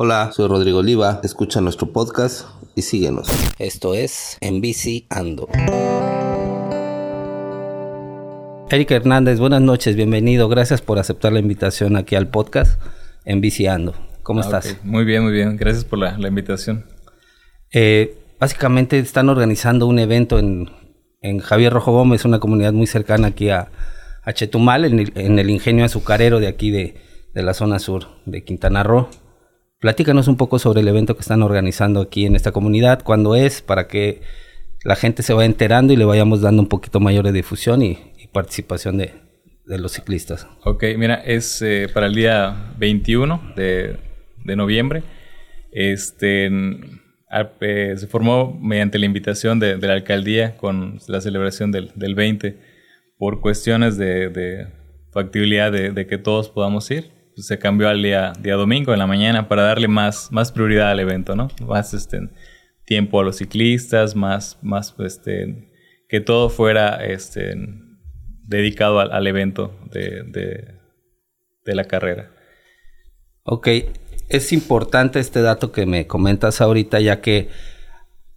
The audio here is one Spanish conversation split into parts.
Hola, soy Rodrigo Oliva, escucha nuestro podcast y síguenos. Esto es En Bici Ando. Eric Hernández, buenas noches, bienvenido. Gracias por aceptar la invitación aquí al podcast En Bici Ando. ¿Cómo ah, estás? Muy bien, muy bien. Gracias por la, invitación. Eh, básicamente están organizando un evento en, Javier Rojo Gómez, una comunidad muy cercana aquí a, Chetumal, en el, ingenio azucarero de aquí de, de la zona sur de Quintana Roo. Platícanos un poco sobre el evento que están organizando aquí en esta comunidad, cuándo es, para que la gente se vaya enterando y le vayamos dando un poquito mayor de difusión y, participación de, los ciclistas. Ok, mira, es eh, para el día 21 de, noviembre. Este, eh, se formó mediante la invitación de, la alcaldía con la celebración del, 20 por cuestiones de, factibilidad de que todos podamos ir se cambió al día, domingo en la mañana para darle más, más prioridad al evento, ¿no? Más este, tiempo a los ciclistas, más, más este, que todo fuera este, dedicado al, evento de, de, la carrera. Ok, es importante este dato que me comentas ahorita, ya que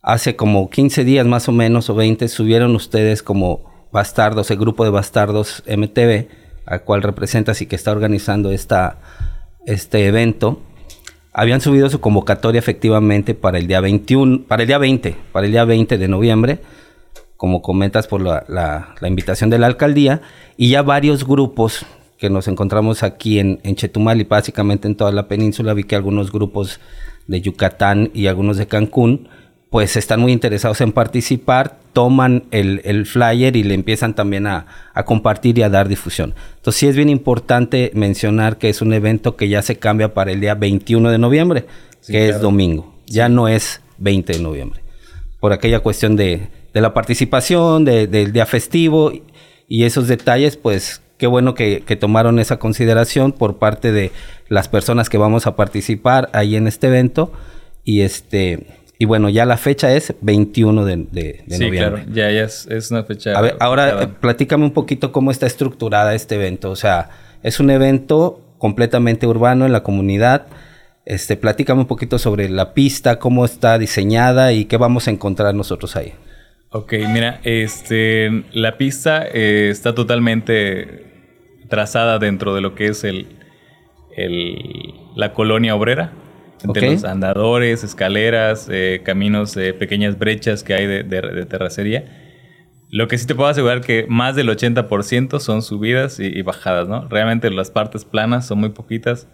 hace como 15 días más o menos, o 20, subieron ustedes como bastardos, el grupo de bastardos MTV, al cual representas y que está organizando esta, este evento, habían subido su convocatoria efectivamente para el día 21, para el día 20, para el día 20 de noviembre, como comentas por la, la, invitación de la alcaldía, y ya varios grupos que nos encontramos aquí en, en, Chetumal y básicamente en toda la península, vi que algunos grupos de Yucatán y algunos de Cancún pues están muy interesados en participar, toman el, flyer y le empiezan también a, compartir y a dar difusión. Entonces sí es bien importante mencionar que es un evento que ya se cambia para el día 21 de noviembre, que es domingo, ya no es 20 de noviembre, por aquella cuestión de, la participación, del día festivo y esos detalles, pues qué bueno que, que tomaron esa consideración por parte de las personas que vamos a participar ahí en este evento. Y este y bueno, ya la fecha es 21 de, de, sí, noviembre. claro, ya, es, una fecha. A ver, ahora eh, platícame un poquito cómo está estructurada este evento. O sea, es un evento completamente urbano en la comunidad. Este, platícame un poquito sobre la pista, cómo está diseñada y qué vamos a encontrar nosotros ahí. Ok, mira, este, la pista eh, está totalmente trazada dentro de lo que es el, el la colonia obrera entre los andadores, escaleras, eh, caminos, eh, pequeñas brechas que hay de, terracería. Lo que sí te puedo asegurar que más del 80% son subidas y, bajadas, ¿no? Realmente las partes planas son muy poquitas.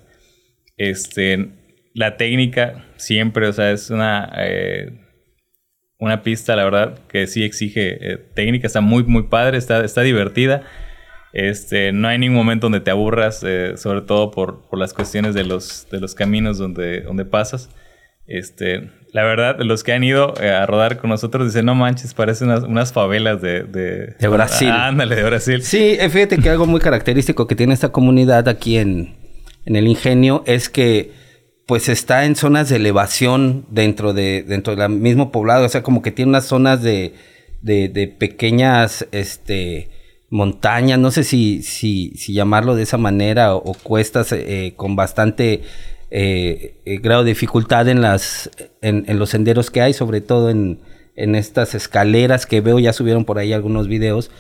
Este, la técnica siempre, o sea, es una, eh, una pista, la verdad, que sí exige técnica. Está muy, muy padre, está, está divertida. Este, no hay ningún momento donde te aburras, eh, sobre todo por, las cuestiones de los, de los caminos donde, donde pasas. Este, la verdad, los que han ido eh, a rodar con nosotros dicen, no manches, parecen unas, favelas de, de, Brasil. ándale, de Brasil. Sí, eh, fíjate que algo muy característico que tiene esta comunidad aquí en, el ingenio es que pues está en zonas de elevación dentro de dentro del mismo poblado, o sea, como que tiene unas zonas de, de, de pequeñas, este, montañas, no sé si, si, si llamarlo de esa manera, o, cuestas eh, con bastante eh, eh, grado de dificultad en, las, en, los senderos que hay, sobre todo en, en, estas escaleras que veo, ya subieron por ahí algunos videos.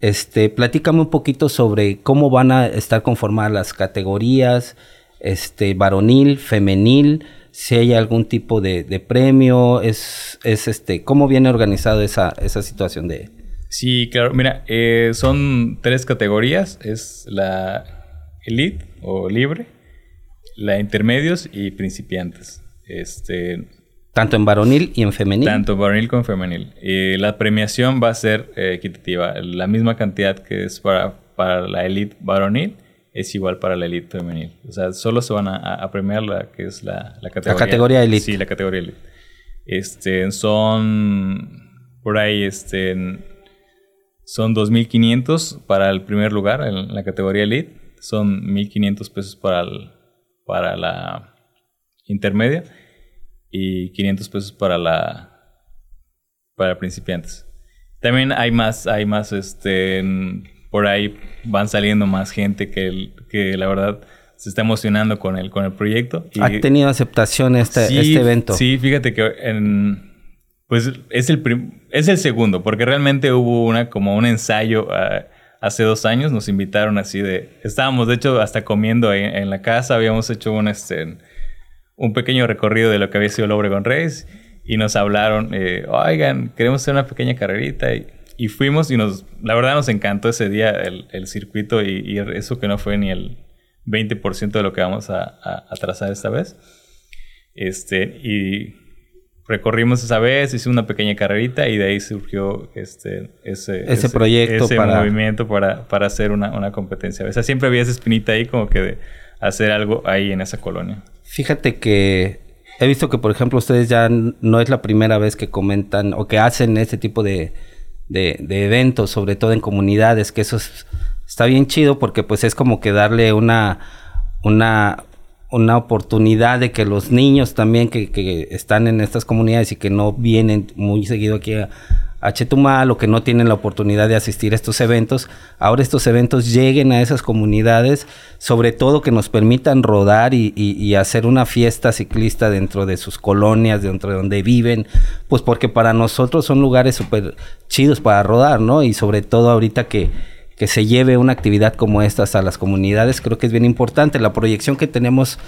Este, platícame un poquito sobre cómo van a estar conformadas las categorías, este, varonil, femenil, si hay algún tipo de, de premio, es, es este, cómo viene organizado esa, esa situación de, Sí, claro. Mira, eh, son tres categorías. Es la elite o libre, la intermedios y principiantes. Este, tanto en varonil y en femenil. Tanto en varonil como en femenil. Y la premiación va a ser eh, equitativa. La misma cantidad que es para, para la elite varonil es igual para la elite femenil. O sea, solo se van a, premiar la que es la, la categoría. La categoría elite. Sí, la categoría elite. Este, son por ahí, este, son 2.500 para el primer lugar en la categoría Elite. Son 1.500 pesos para, para la intermedia y 500 pesos para la para principiantes. También hay más, hay más, este, por ahí van saliendo más gente que, que la verdad se está emocionando con el, con el proyecto. ¿Ha tenido aceptación este, este evento? Sí, fíjate que en, pues es el, es el segundo, porque realmente hubo una como un ensayo ah, hace dos años, nos invitaron así de, estábamos de hecho hasta comiendo en la casa, habíamos hecho un, este, un pequeño recorrido de lo que había sido el Obregón Reyes y nos hablaron, eh, oigan, queremos hacer una pequeña carrerita y, y, fuimos y nos, la verdad nos encantó ese día el, el circuito y, eso que no fue ni el 20% de lo que vamos a, a, trazar esta vez. Este, y recorrimos esa vez, hicimos una pequeña carrerita y de ahí surgió este, ese, ese, proyecto, ese movimiento para, para hacer una, una, competencia. O sea, siempre había esa espinita ahí como que de hacer algo ahí en esa colonia. Fíjate que he visto que, por ejemplo, ustedes ya no es la primera vez que comentan o que hacen este tipo de, de, eventos, sobre todo en comunidades, que eso está bien chido porque pues es como que darle una, una, una oportunidad de que los niños también que, que, están en estas comunidades y que no vienen muy seguido aquí a, a Chetumal o que no tienen la oportunidad de asistir a estos eventos, ahora estos eventos lleguen a esas comunidades, sobre todo que nos permitan rodar y, hacer una fiesta ciclista dentro de sus colonias, dentro de donde viven, pues porque para nosotros son lugares súper chidos para rodar, ¿no? Y sobre todo ahorita que, que se lleve una actividad como estas a las comunidades, creo que es bien importante. La proyección que tenemos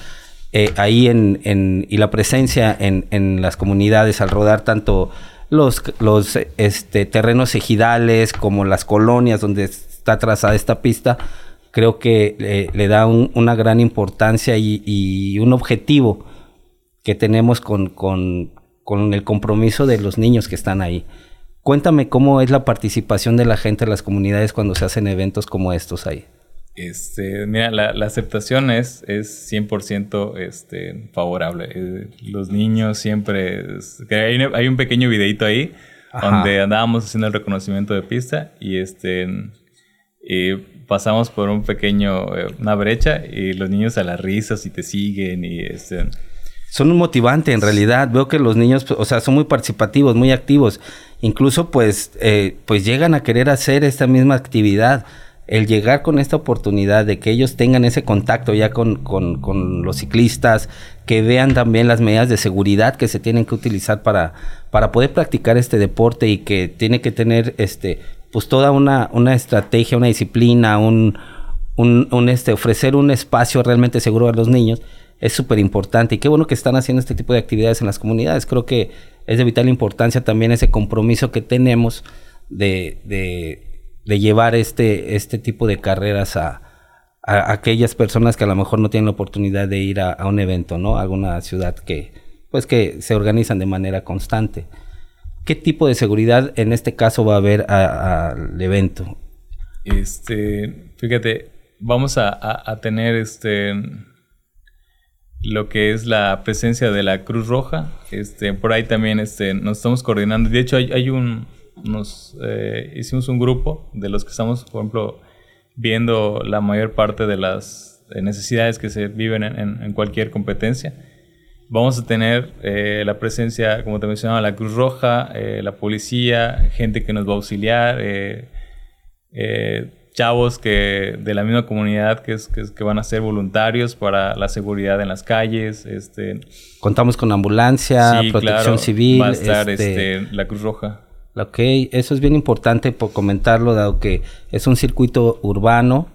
eh, ahí en, en, y la presencia en, en las comunidades al rodar tanto los, los este, terrenos ejidales, como las colonias donde está trazada esta pista, creo que le da una gran importancia y, un objetivo que tenemos con, con, con, el compromiso de los niños que están ahí. Cuéntame cómo es la participación de la gente en las comunidades cuando se hacen eventos como estos ahí. Este, mira, la, aceptación es, es 100% este, favorable. Eh, los niños siempre... hay, un pequeño videito ahí donde andábamos haciendo el reconocimiento de pista y este... pasamos por un pequeño, eh, una brecha y los niños a las risas y te siguen y este... Son un motivante en realidad. Veo que los niños, o sea, son muy participativos, muy activos. Incluso pues, eh, pues llegan a querer hacer esta misma actividad. El llegar con esta oportunidad de que ellos tengan ese contacto ya con, los ciclistas, que vean también las medidas de seguridad que se tienen que utilizar para, para poder practicar este deporte y que tiene que tener este pues toda una, una estrategia, una disciplina, un, un, este, ofrecer un espacio realmente seguro a los niños, es súper importante. Y qué bueno que están haciendo este tipo de actividades en las comunidades. Creo que es de vital importancia también ese compromiso que tenemos de, de llevar este, este tipo de carreras a, aquellas personas que a lo mejor no tienen la oportunidad de ir a, un evento, ¿no? A alguna ciudad que, pues que se organizan de manera constante. ¿Qué tipo de seguridad en este caso va a haber al evento? Este, fíjate, vamos a, tener este lo que es la presencia de la Cruz Roja. Este, por ahí también este, nos estamos coordinando. De hecho, hay un, nos eh, hicimos un grupo de los que estamos, por ejemplo, viendo la mayor parte de las necesidades que se viven en, cualquier competencia. Vamos a tener eh, la presencia, como te mencionaba, la Cruz Roja, eh, la policía, gente que nos va a auxiliar, chavos que de la misma comunidad que, es, que, van a ser voluntarios para la seguridad en las calles. Este, Contamos con ambulancia, protección civil. Va a estar este, este la Cruz Roja. Ok, eso es bien importante por comentarlo, dado que es un circuito urbano,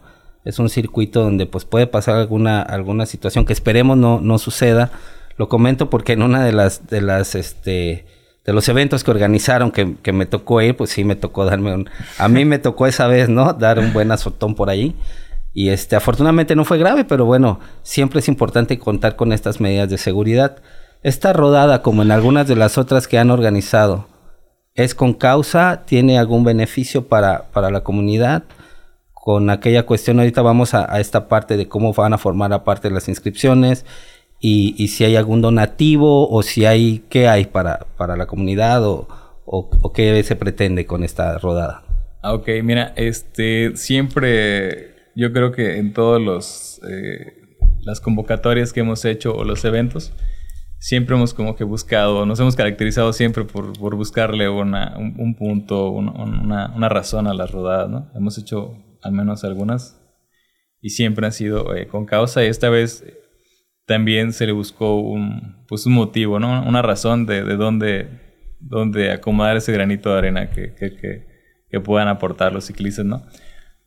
es un circuito donde pues puede pasar alguna, alguna situación que esperemos no, no suceda. Lo comento porque en una de las, de las, este, de los eventos que organizaron que, que me tocó ir, pues sí me tocó darme un, a mí me tocó esa vez, ¿no? Dar un buen azotón por ahí. Y este, afortunadamente no fue grave, pero bueno, siempre es importante contar con estas medidas de seguridad. Esta rodada, como en algunas de las otras que han organizado, es con causa, tiene algún beneficio para, para la comunidad. Con aquella cuestión, ahorita vamos a, esta parte de cómo van a formar aparte las inscripciones y, si hay algún donativo o si hay, qué hay para, para la comunidad o, o, qué se pretende con esta rodada. Ah, ok, mira, este, siempre, yo creo que en todos los, eh, las convocatorias que hemos hecho o los eventos, siempre hemos como que buscado, nos hemos caracterizado siempre por, por buscarle una, un, punto, una, una, razón a las rodadas, ¿no? Hemos hecho al menos algunas. y siempre han sido eh, con causa y esta vez también se le buscó un, pues un motivo, ¿no? Una razón de, de dónde, dónde acomodar ese granito de arena que, que, que, puedan aportar los ciclistas, ¿no?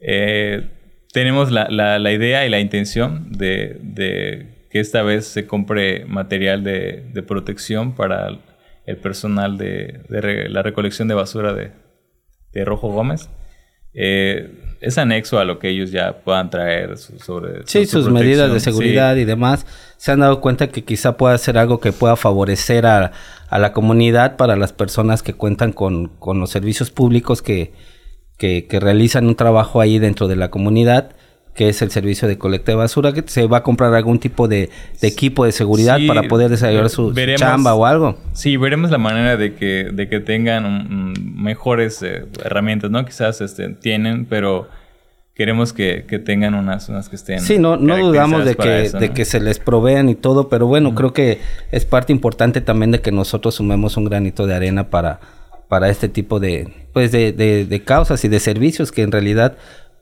Eh, tenemos la, la, idea y la intención de, de, que esta vez se compre material de, de protección para el personal de, la recolección de basura de, Rojo Gómez. Eh, es anexo a lo que ellos ya puedan traer sobre... Sí, sus medidas de seguridad y demás. Se han dado cuenta que quizá pueda ser algo que pueda favorecer a, la comunidad para las personas que cuentan con, los servicios públicos que, que, que, realizan un trabajo ahí dentro de la comunidad que es el servicio de colecta de basura, que se va a comprar algún tipo de, equipo de seguridad para poder desarrollar su, chamba o algo. Sí, veremos la manera de que, de que tengan mejores eh, herramientas, ¿no? Quizás este, tienen, pero queremos que, tengan unas, unas que estén. Sí, no, no dudamos de que, de que se les provean y todo, pero bueno, creo que es parte importante también de que nosotros sumemos un granito de arena para, para este tipo de, pues de, de causas y de servicios que en realidad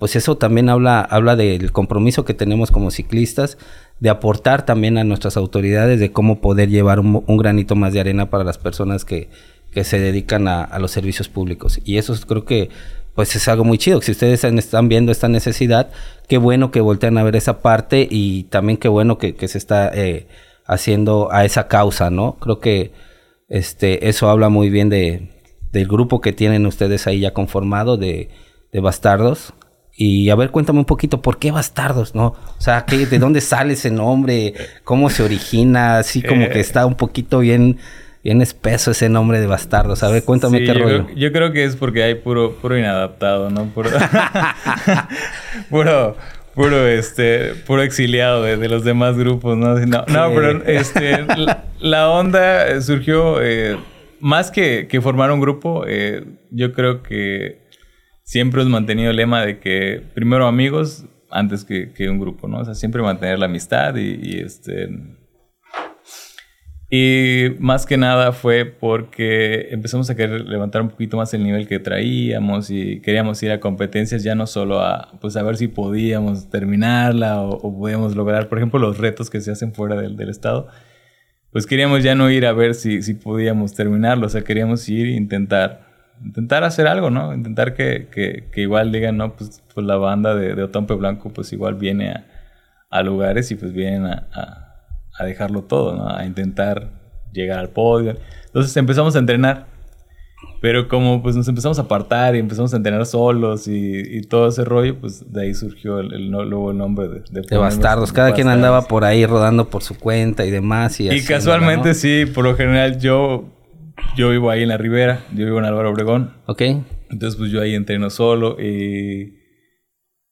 pues eso también habla, habla del compromiso que tenemos como ciclistas de aportar también a nuestras autoridades de cómo poder llevar un, granito más de arena para las personas que, se dedican a, los servicios públicos. Y eso creo que pues es algo muy chido. Si ustedes están viendo esta necesidad, qué bueno que voltean a ver esa parte y también qué bueno que, se está eh, haciendo a esa causa, ¿no? Creo que este, eso habla muy bien de, del grupo que tienen ustedes ahí ya conformado de bastardos y a ver, cuéntame un poquito, ¿por qué Bastardos, no? O sea, ¿qué, ¿de dónde sale ese nombre? ¿Cómo se origina? Así como que está un poquito bien, bien espeso ese nombre de Bastardos. A ver, cuéntame qué yo rollo. Creo, yo creo que es porque hay puro, puro inadaptado, ¿no? Puro, puro, puro, este, puro exiliado de, los demás grupos, ¿no? No, pero este, la, onda surgió, eh, más que, que, formar un grupo, eh, yo creo que siempre hemos mantenido el lema de que primero amigos antes que, un grupo, ¿no? O sea, siempre mantener la amistad y, este... Y más que nada fue porque empezamos a querer levantar un poquito más el nivel que traíamos y queríamos ir a competencias ya no solo a, pues a ver si podíamos terminarla o, podíamos lograr, por ejemplo, los retos que se hacen fuera del, del estado. Pues queríamos ya no ir a ver si, si podíamos terminarlo, o sea, queríamos ir e intentar intentar hacer algo, ¿no? Intentar que, que, igual digan, no, pues, pues la banda de, de Otompe Blanco pues igual viene a, a lugares y pues vienen a, a, dejarlo todo, ¿no? A intentar llegar al podio. Entonces empezamos a entrenar. Pero como pues nos empezamos a apartar y empezamos a entrenar solos y, y todo ese rollo, pues de ahí surgió el, el, luego el nombre de, de, de bastardos. Cada quien andaba por ahí rodando por su cuenta y demás. Y, y casualmente sí, por lo general yo yo vivo ahí en la Ribera, yo vivo en Álvaro Obregón. Ok. Entonces, pues yo ahí entreno solo y,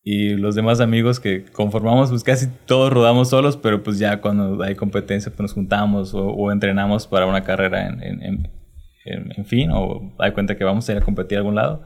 y los demás amigos que conformamos, pues casi todos rodamos solos, pero pues ya cuando hay competencia, pues nos juntamos o, entrenamos para una carrera en, en, en, fin, o hay cuenta que vamos a ir a competir a algún lado.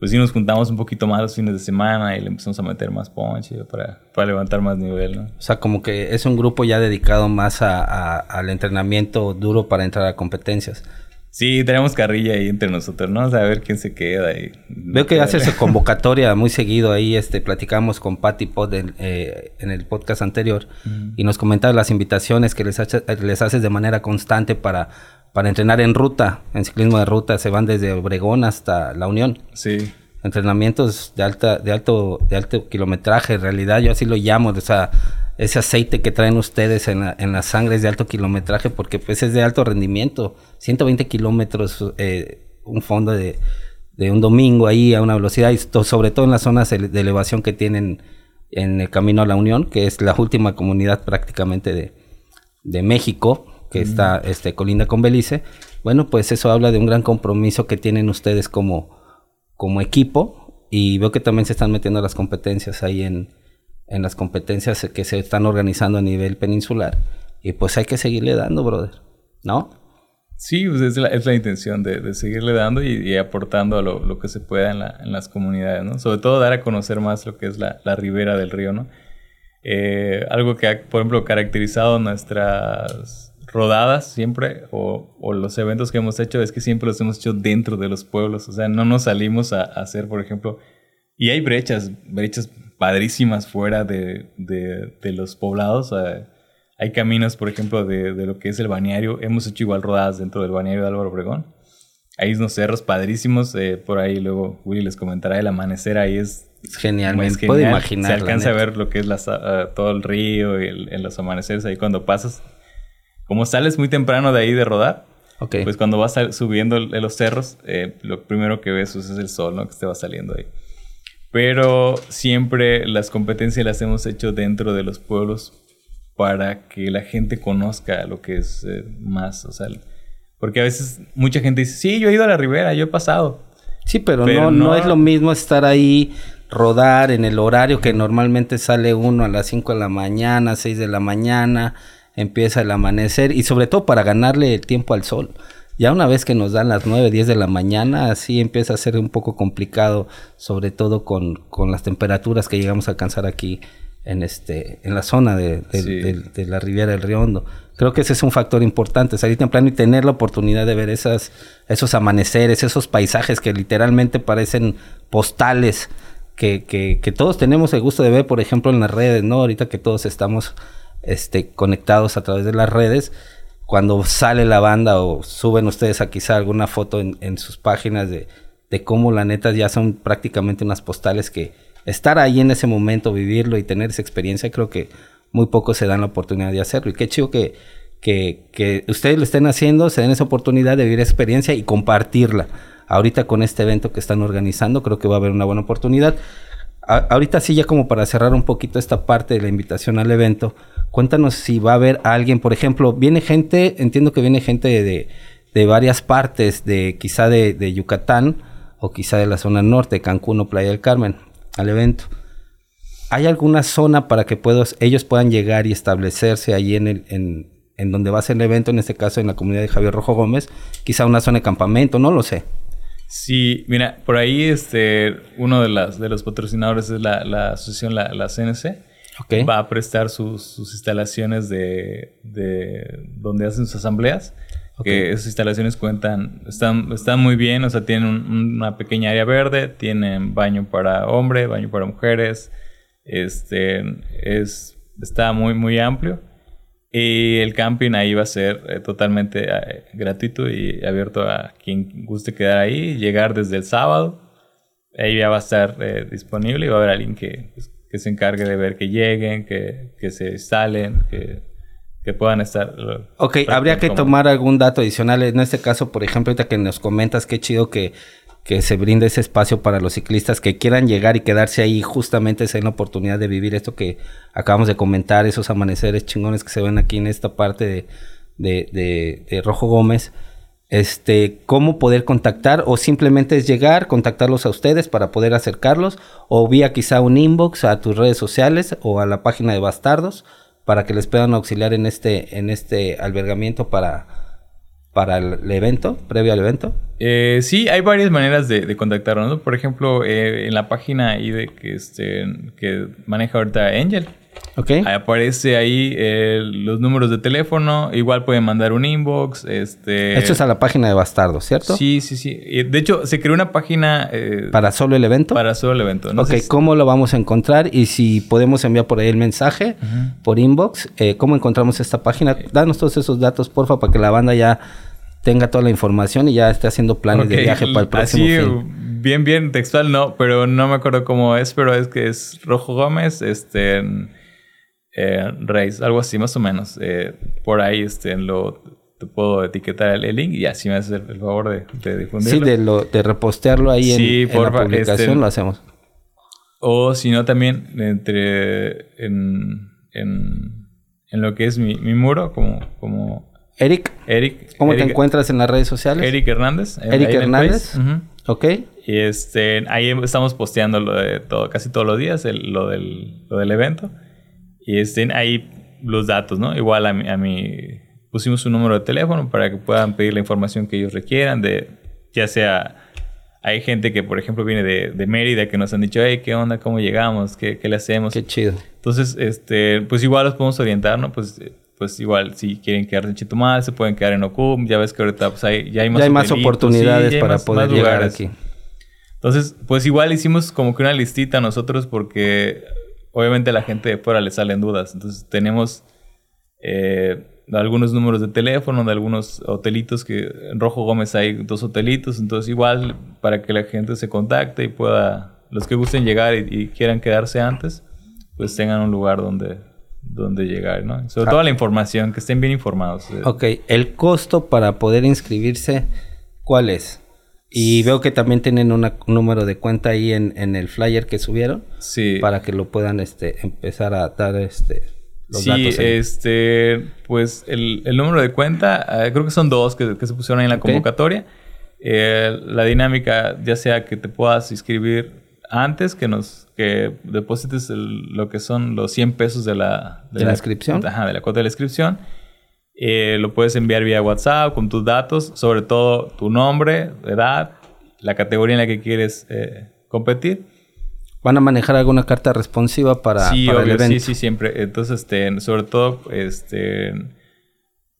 Pues sí nos juntamos un poquito más los fines de semana y le empezamos a meter más ponche para, para levantar más nivel, ¿no? O sea, como que es un grupo ya dedicado más a, al entrenamiento duro para entrar a competencias. Sí, tenemos carrilla ahí entre nosotros, ¿no? O sea, a ver quién se queda. Veo que hace su convocatoria muy seguido ahí, este, platicamos con Patty Pod en, eh, en el podcast anterior y nos comentaba las invitaciones que les, les haces de manera constante para, para entrenar en ruta, en ciclismo de ruta, se van desde Obregón hasta La Unión. Sí. Entrenamientos de alta, de alto, de alto kilometraje, en realidad yo así lo llamo, o sea, ese aceite que traen ustedes en la, en la sangre es de alto kilometraje porque pues es de alto rendimiento. 120 kilómetros, eh, un fondo de, de, un domingo ahí a una velocidad, y sobre todo en las zonas de elevación que tienen en el camino a la Unión, que es la última comunidad prácticamente de, de México, que está este, colinda con Belice. Bueno, pues eso habla de un gran compromiso que tienen ustedes como, como equipo y veo que también se están metiendo las competencias ahí en, en las competencias que se están organizando a nivel peninsular. Y pues hay que seguirle dando, brother. ¿No? Sí, pues es la, es la intención de, seguirle dando y, aportando a lo, que se pueda en, las comunidades, ¿no? Sobre todo dar a conocer más lo que es la, ribera del río, ¿no? Eh, algo que ha, por ejemplo, caracterizado nuestras rodadas siempre o, los eventos que hemos hecho es que siempre los hemos hecho dentro de los pueblos. O sea, no nos salimos a, a hacer, por ejemplo, y hay brechas, brechas padrísimas fuera de, de, los poblados. hay caminos, por ejemplo, de, de, lo que es el baneario. Hemos hecho igual rodadas dentro del baneario de Álvaro Obregón. Hay unos cerros padrísimos. Eh, por ahí luego Willy les comentará el amanecer. Ahí es, genial. Me puedo imaginar. Se alcanza a ver lo que es la, uh, todo el río y en los amaneceres ahí cuando pasas. Como sales muy temprano de ahí de rodar, pues cuando vas subiendo en los cerros, eh, lo primero que ves es el sol, ¿no? Que te va saliendo ahí. Pero siempre las competencias las hemos hecho dentro de los pueblos para que la gente conozca lo que es eh, más, o sea, porque a veces mucha gente dice, sí, yo he ido a la ribera, yo he pasado. Sí, pero, no, no, es lo mismo estar ahí, rodar en el horario que normalmente sale uno a las 5 de la mañana, 6 de la mañana, empieza el amanecer y sobre todo para ganarle el tiempo al sol. Ya una vez que nos dan las 9, 10 de la mañana, así empieza a ser un poco complicado, sobre todo con, con las temperaturas que llegamos a alcanzar aquí en este en la zona de, de, la Riviera del Río Hondo. Creo que ese es un factor importante, salir temprano y tener la oportunidad de ver esas, esos amaneceres, esos paisajes que literalmente parecen postales que, que, que, todos tenemos el gusto de ver, por ejemplo, en las redes, ¿no? Ahorita que todos estamos este, conectados a través de las redes, cuando sale la banda o suben ustedes a quizá alguna foto en, sus páginas de, cómo la neta ya son prácticamente unas postales que estar ahí en ese momento, vivirlo y tener esa experiencia, creo que muy pocos se dan la oportunidad de hacerlo. Y qué chido que, que, que ustedes lo estén haciendo, se den esa oportunidad de vivir experiencia y compartirla. Ahorita con este evento que están organizando, creo que va a haber una buena oportunidad. Ahorita sí, ya como para cerrar un poquito esta parte de la invitación al evento, cuéntanos si va a haber alguien, por ejemplo, viene gente, entiendo que viene gente de, de varias partes, de quizá de, de Yucatán o quizá de la zona norte, Cancún o Playa del Carmen, al evento. ¿Hay alguna zona para que ellos puedan llegar y establecerse ahí en, el, en, en, donde va a ser el evento, en este caso en la comunidad de Javier Rojo Gómez? Quizá una zona de campamento, no lo sé. Sí, mira, por ahí este, uno de, las, de los patrocinadores es la, la asociación, la, la CNC. Va a prestar sus, sus instalaciones de, de, donde hacen sus asambleas. Que esas instalaciones cuentan, están, están muy bien, o sea, tienen una pequeña área verde, tienen baño para hombre, baño para mujeres, este, es, está muy, muy amplio. Y el camping ahí va a ser eh, totalmente eh, gratuito y abierto a quien guste quedar ahí, llegar desde el sábado. Ahí ya va a estar eh, disponible y va a haber alguien que, pues, que se encargue de ver que lleguen, que, que se salen, que que puedan estar. Ok, habría que tomar algún dato adicional. En este caso, por ejemplo, ahorita que nos comentas, qué chido que, que se brinde ese espacio para los ciclistas que quieran llegar y quedarse ahí, justamente esa la oportunidad de vivir esto que acabamos de comentar, esos amaneceres chingones que se ven aquí en esta parte de, de, de, Rojo Gómez. Este, cómo poder contactar o simplemente es llegar, contactarlos a ustedes para poder acercarlos o vía quizá un inbox a tus redes sociales o a la página de Bastardos para que les puedan auxiliar en este, en este albergamiento para, para el evento, previo al evento? Eh, sí, hay varias maneras de, contactarnos. Por ejemplo, eh, en la página ahí de que, este, que maneja ahorita Angel, Okay. Aparece ahí eh, los números de teléfono. Igual pueden mandar un inbox. Este... Esto es a la página de Bastardo, ¿cierto? Sí, sí, sí. De hecho, se creó una página... Eh, ¿Para solo el evento? Para solo el evento. ok, ¿cómo lo vamos a encontrar? Y si podemos enviar por ahí el mensaje, por inbox, eh, ¿cómo encontramos esta página? Danos todos esos datos, porfa, para que la banda ya tenga toda la información y ya esté haciendo planes de viaje para el próximo Así, bien, bien textual, no, pero no me acuerdo cómo es, pero es que es Rojo Gómez, este eh, Reis, algo así más o menos. Eh, por ahí este, lo, te puedo etiquetar el, link y así me haces el, favor de, de, difundirlo. Sí, de, lo, de repostearlo ahí en, la publicación este, lo hacemos. O si no también entre en, en, en, lo que es mi, mi muro como, como Eric. Eric. ¿Cómo te encuentras en las redes sociales? Eric Hernández. Eric Hernández. Ok. Y este, ahí estamos posteando lo de todo, casi todos los días, lo, del, lo del evento. Y estén ahí los datos, ¿no? Igual a mi, pusimos un número de teléfono para que puedan pedir la información que ellos requieran, de ya sea hay gente que, por ejemplo, viene de, de Mérida que nos han dicho, hey, ¿qué onda? ¿Cómo llegamos? ¿Qué, ¿Qué, le hacemos? Qué chido. Entonces, este, pues igual los podemos orientar, ¿no? Pues, pues igual, si quieren quedarse en Chitumal, se pueden quedar en Ocum. Ya ves que ahorita pues hay, ya hay más, ya hay más oportunidades para poder llegar aquí. Entonces, pues igual hicimos como que una listita nosotros porque obviamente a la gente de fuera le salen dudas. Entonces tenemos eh, algunos números de teléfono de algunos hotelitos que en Rojo Gómez hay dos hotelitos. Entonces igual para que la gente se contacte y pueda, los que gusten llegar y, quieran quedarse antes, pues tengan un lugar donde, donde llegar, ¿no? Sobre todo la información, que estén bien informados. Ok, el costo para poder inscribirse, ¿cuál es? Y veo que también tienen un número de cuenta ahí en, en, el flyer que subieron. Sí. Para que lo puedan este, empezar a dar este, los sí, este, pues el, el, número de cuenta, eh, creo que son dos que, que, se pusieron ahí en la convocatoria. Eh, la dinámica, ya sea que te puedas inscribir antes, que nos que deposites lo que son los 100 pesos de la, de, la, inscripción. Ajá, de la cuota de la inscripción eh, lo puedes enviar vía WhatsApp con tus datos, sobre todo tu nombre, edad, la categoría en la que quieres eh, competir. ¿Van a manejar alguna carta responsiva para, sí, el evento? Sí, sí, siempre. Entonces, este, sobre todo, este,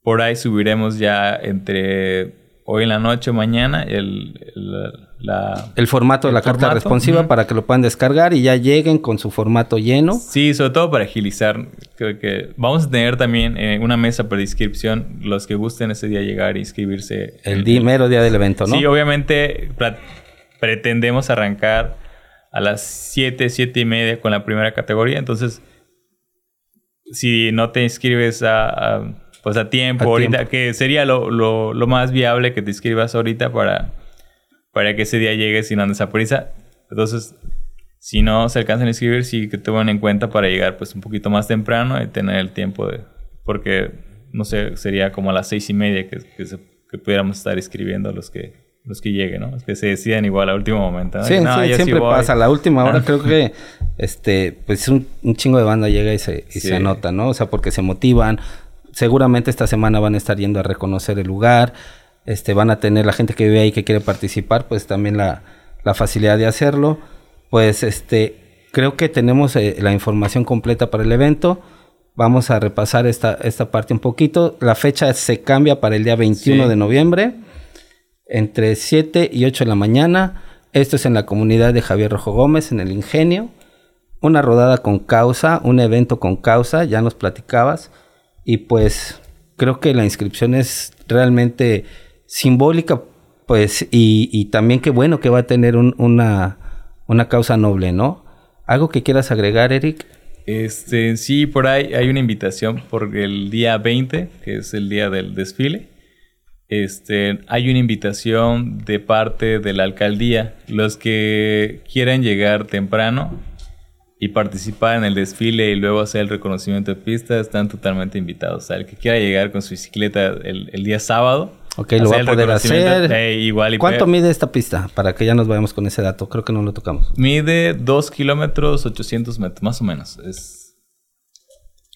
por ahí subiremos ya entre hoy en la noche o mañana el, el formato de la carta responsiva para que lo puedan descargar y ya lleguen con su formato lleno. Sí, sobre todo para agilizar. Creo que vamos a tener también eh, una mesa para inscripción. Los que gusten ese día llegar e inscribirse. El, el mero día del evento, ¿no? Sí, obviamente pretendemos arrancar a las 7, 7 y media con la primera categoría. Entonces, si no te inscribes a pues a tiempo ahorita, que sería lo, lo, lo, más viable que te inscribas ahorita para, para que ese día llegues y no andes a prisa. Entonces, si no se alcanzan a inscribir, sí que te en cuenta para llegar pues un poquito más temprano y tener el tiempo de... Porque, no sé, sería como a las seis y media que, que, que pudiéramos estar escribiendo a los que los que lleguen, ¿no? Los que se decidan igual al último momento. Sí, sí siempre pasa. A la última hora creo que este, pues un, un, chingo de banda llega y se, y se anota, ¿no? O sea, porque se motivan, seguramente esta semana van a estar yendo a reconocer el lugar, este, van a tener la gente que vive ahí que quiere participar, pues también la, la facilidad de hacerlo. Pues este, creo que tenemos eh, la información completa para el evento. Vamos a repasar esta, esta parte un poquito. La fecha se cambia para el día 21 de noviembre, entre 7 y 8 de la mañana. Esto es en la comunidad de Javier Rojo Gómez, en el Ingenio. Una rodada con causa, un evento con causa, ya nos platicabas. Y pues creo que la inscripción es realmente simbólica, pues, y, también qué bueno que va a tener una, una causa noble, ¿no? ¿Algo que quieras agregar, Eric? Este, sí, por ahí hay una invitación por el día 20, que es el día del desfile. Este, hay una invitación de parte de la alcaldía. Los que quieran llegar temprano, y participar en el desfile y luego hacer el reconocimiento de pista, están totalmente invitados. O sea, el que quiera llegar con su bicicleta el, día sábado. Ok, lo va a poder hacer. Eh, igual ¿Cuánto mide esta pista? Para que ya nos vayamos con ese dato. Creo que no lo tocamos. Mide 2 kilómetros 800 metros, más o menos. Es,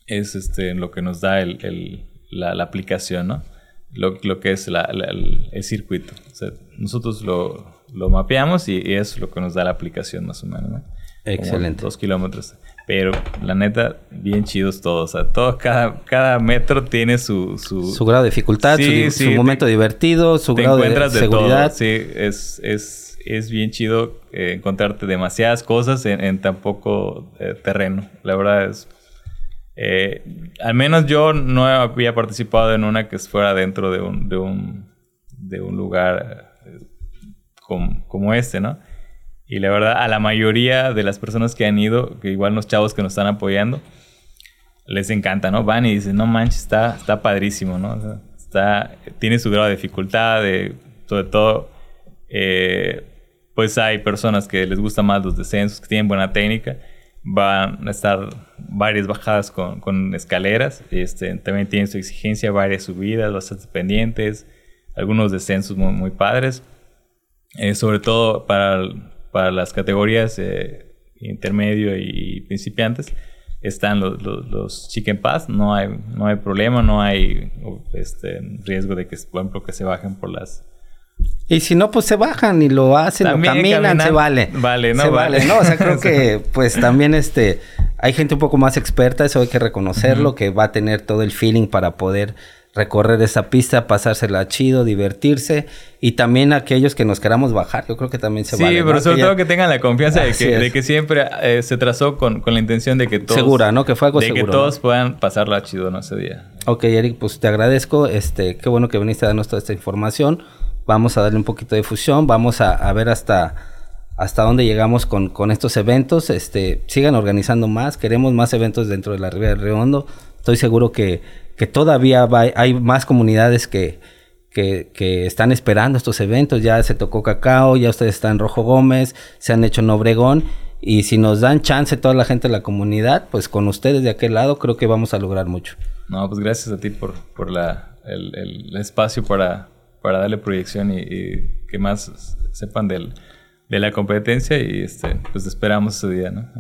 es este, lo que nos da el, la, aplicación, ¿no? Lo, lo que es el, circuito. O sea, nosotros lo, lo mapeamos y, y, es lo que nos da la aplicación, más o menos, ¿no? Excelente. Dos kilómetros. Pero la neta, bien chidos todos. O sea, todo, cada, cada metro tiene su, su... grado de dificultad, su, momento divertido, su grado de, seguridad. Sí, es, es, es bien chido eh, encontrarte demasiadas cosas en, tan poco eh, terreno. La verdad es... Eh, al menos yo no había participado en una que fuera dentro de un, de un, de un lugar como, como este, ¿no? Y la verdad, a la mayoría de las personas que han ido, que igual los chavos que nos están apoyando, les encanta, ¿no? Van y dicen, no manches, está, está padrísimo, ¿no? está, tiene su grado de dificultad, de, sobre todo, eh, pues hay personas que les gustan más los descensos, que tienen buena técnica, van a estar varias bajadas con, con escaleras, este, también tienen su exigencia, varias subidas bastante pendientes, algunos descensos muy, muy padres, eh, sobre todo para para las categorías eh, intermedio y principiantes están los, los, chicken pass, no hay, no hay problema, no hay este, riesgo de que, por ejemplo, que se bajen por las... Y si no, pues se bajan y lo hacen, o caminan, se vale. Vale, no se vale. ¿no? O sea, creo que pues también este hay gente un poco más experta, eso hay que reconocerlo, que va a tener todo el feeling para poder recorrer esa pista, pasársela chido, divertirse y también aquellos que nos queramos bajar, yo creo que también se sí, vale. Sí, pero sobre todo que tengan la confianza de que, de que, siempre eh, se trazó con, con, la intención de que todos... Segura, ¿no? Que fue algo de seguro. que todos puedan pasarla chido, ¿no? Ese día. Ok, Eric, pues te agradezco. Este, qué bueno que viniste a darnos toda esta información. Vamos a darle un poquito de difusión, vamos a, a ver hasta hasta dónde llegamos con, con, estos eventos. Este, sigan organizando más, queremos más eventos dentro de la Ribera del Redondo. Estoy seguro que, que todavía hay más comunidades que, que, están esperando estos eventos. Ya se tocó Cacao, ya ustedes están en Rojo Gómez, se han hecho en Obregón. Y si nos dan chance toda la gente de la comunidad, pues con ustedes de aquel lado creo que vamos a lograr mucho. No, pues gracias a ti por, por la, el, el espacio para, para darle proyección y, y que más sepan del de la competencia y este, pues esperamos ese día, ¿no?